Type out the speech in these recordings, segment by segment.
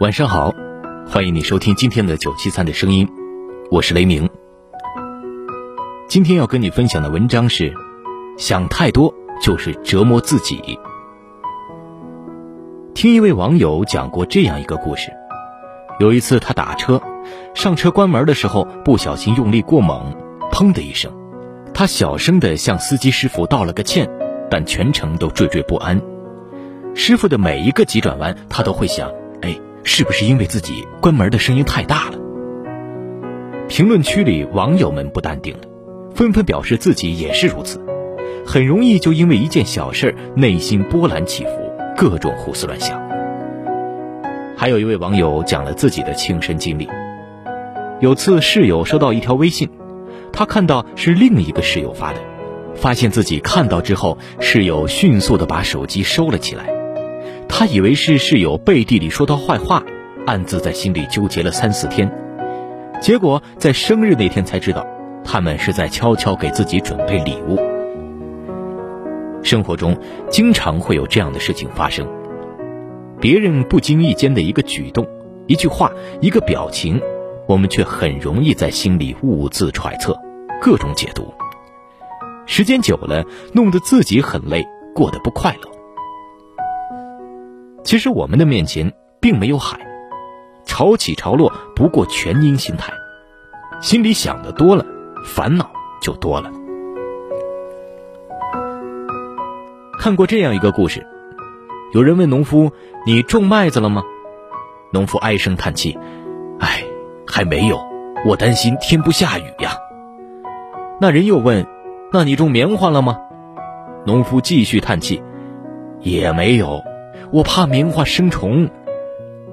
晚上好，欢迎你收听今天的九七三的声音，我是雷鸣。今天要跟你分享的文章是：想太多就是折磨自己。听一位网友讲过这样一个故事：有一次他打车，上车关门的时候不小心用力过猛，砰的一声，他小声的向司机师傅道了个歉，但全程都惴惴不安。师傅的每一个急转弯，他都会想。是不是因为自己关门的声音太大了？评论区里网友们不淡定了，纷纷表示自己也是如此，很容易就因为一件小事内心波澜起伏，各种胡思乱想。还有一位网友讲了自己的亲身经历：有次室友收到一条微信，他看到是另一个室友发的，发现自己看到之后，室友迅速的把手机收了起来。他以为是室友背地里说他坏话，暗自在心里纠结了三四天，结果在生日那天才知道，他们是在悄悄给自己准备礼物。生活中经常会有这样的事情发生，别人不经意间的一个举动、一句话、一个表情，我们却很容易在心里兀自揣测，各种解读。时间久了，弄得自己很累，过得不快乐。其实我们的面前并没有海，潮起潮落不过全因心态，心里想的多了，烦恼就多了。看过这样一个故事，有人问农夫：“你种麦子了吗？”农夫唉声叹气：“唉，还没有，我担心天不下雨呀。”那人又问：“那你种棉花了吗？”农夫继续叹气：“也没有。”我怕棉花生虫，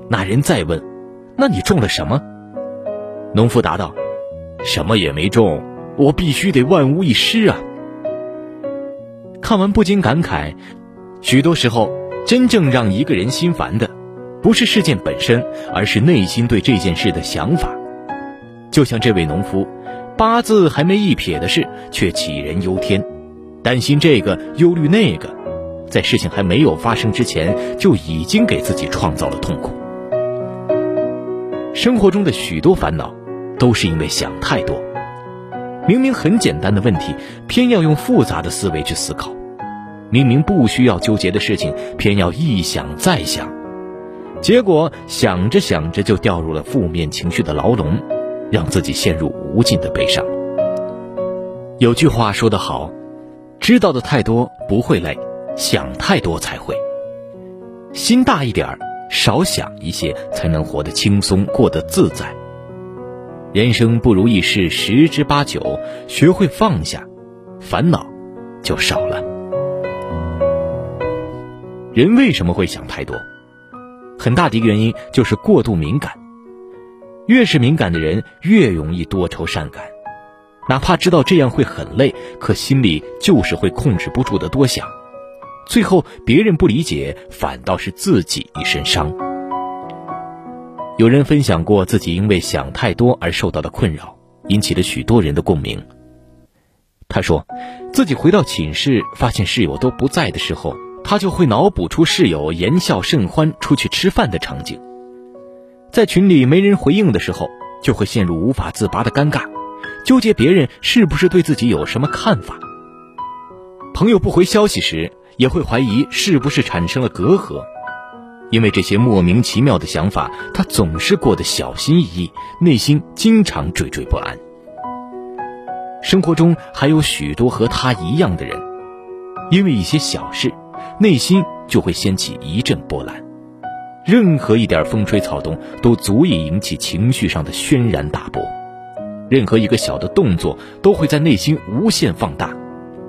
那人再问：“那你种了什么？”农夫答道：“什么也没种，我必须得万无一失啊。”看完不禁感慨：许多时候，真正让一个人心烦的，不是事件本身，而是内心对这件事的想法。就像这位农夫，八字还没一撇的事，却杞人忧天，担心这个，忧虑那个。在事情还没有发生之前，就已经给自己创造了痛苦。生活中的许多烦恼，都是因为想太多。明明很简单的问题，偏要用复杂的思维去思考；明明不需要纠结的事情，偏要一想再想，结果想着想着就掉入了负面情绪的牢笼，让自己陷入无尽的悲伤。有句话说得好：“知道的太多不会累。”想太多才会，心大一点儿，少想一些，才能活得轻松，过得自在。人生不如意事十之八九，学会放下，烦恼就少了。人为什么会想太多？很大的一个原因就是过度敏感。越是敏感的人，越容易多愁善感。哪怕知道这样会很累，可心里就是会控制不住的多想。最后，别人不理解，反倒是自己一身伤。有人分享过自己因为想太多而受到的困扰，引起了许多人的共鸣。他说，自己回到寝室发现室友都不在的时候，他就会脑补出室友言笑甚欢出去吃饭的场景；在群里没人回应的时候，就会陷入无法自拔的尴尬，纠结别人是不是对自己有什么看法。朋友不回消息时，也会怀疑是不是产生了隔阂，因为这些莫名其妙的想法，他总是过得小心翼翼，内心经常惴惴不安。生活中还有许多和他一样的人，因为一些小事，内心就会掀起一阵波澜。任何一点风吹草动都足以引起情绪上的轩然大波，任何一个小的动作都会在内心无限放大，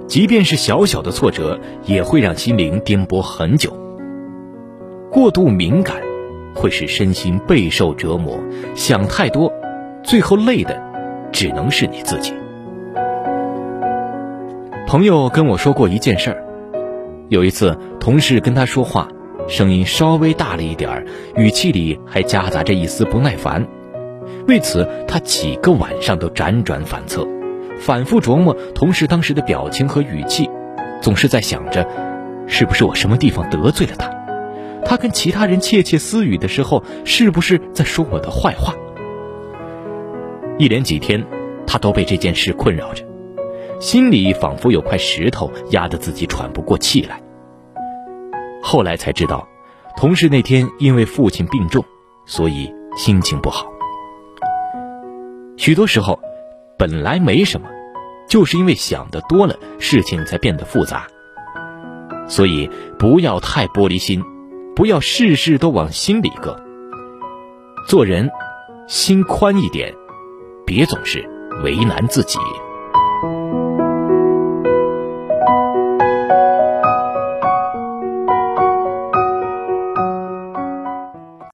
即便是小小的挫折，也会让心灵颠簸很久。过度敏感会使身心备受折磨，想太多，最后累的只能是你自己。朋友跟我说过一件事儿，有一次同事跟他说话。声音稍微大了一点儿，语气里还夹杂着一丝不耐烦。为此，他几个晚上都辗转反侧，反复琢磨同事当时的表情和语气，总是在想着，是不是我什么地方得罪了他？他跟其他人窃窃私语的时候，是不是在说我的坏话？一连几天，他都被这件事困扰着，心里仿佛有块石头压得自己喘不过气来。后来才知道，同事那天因为父亲病重，所以心情不好。许多时候，本来没什么，就是因为想的多了，事情才变得复杂。所以不要太玻璃心，不要事事都往心里搁。做人，心宽一点，别总是为难自己。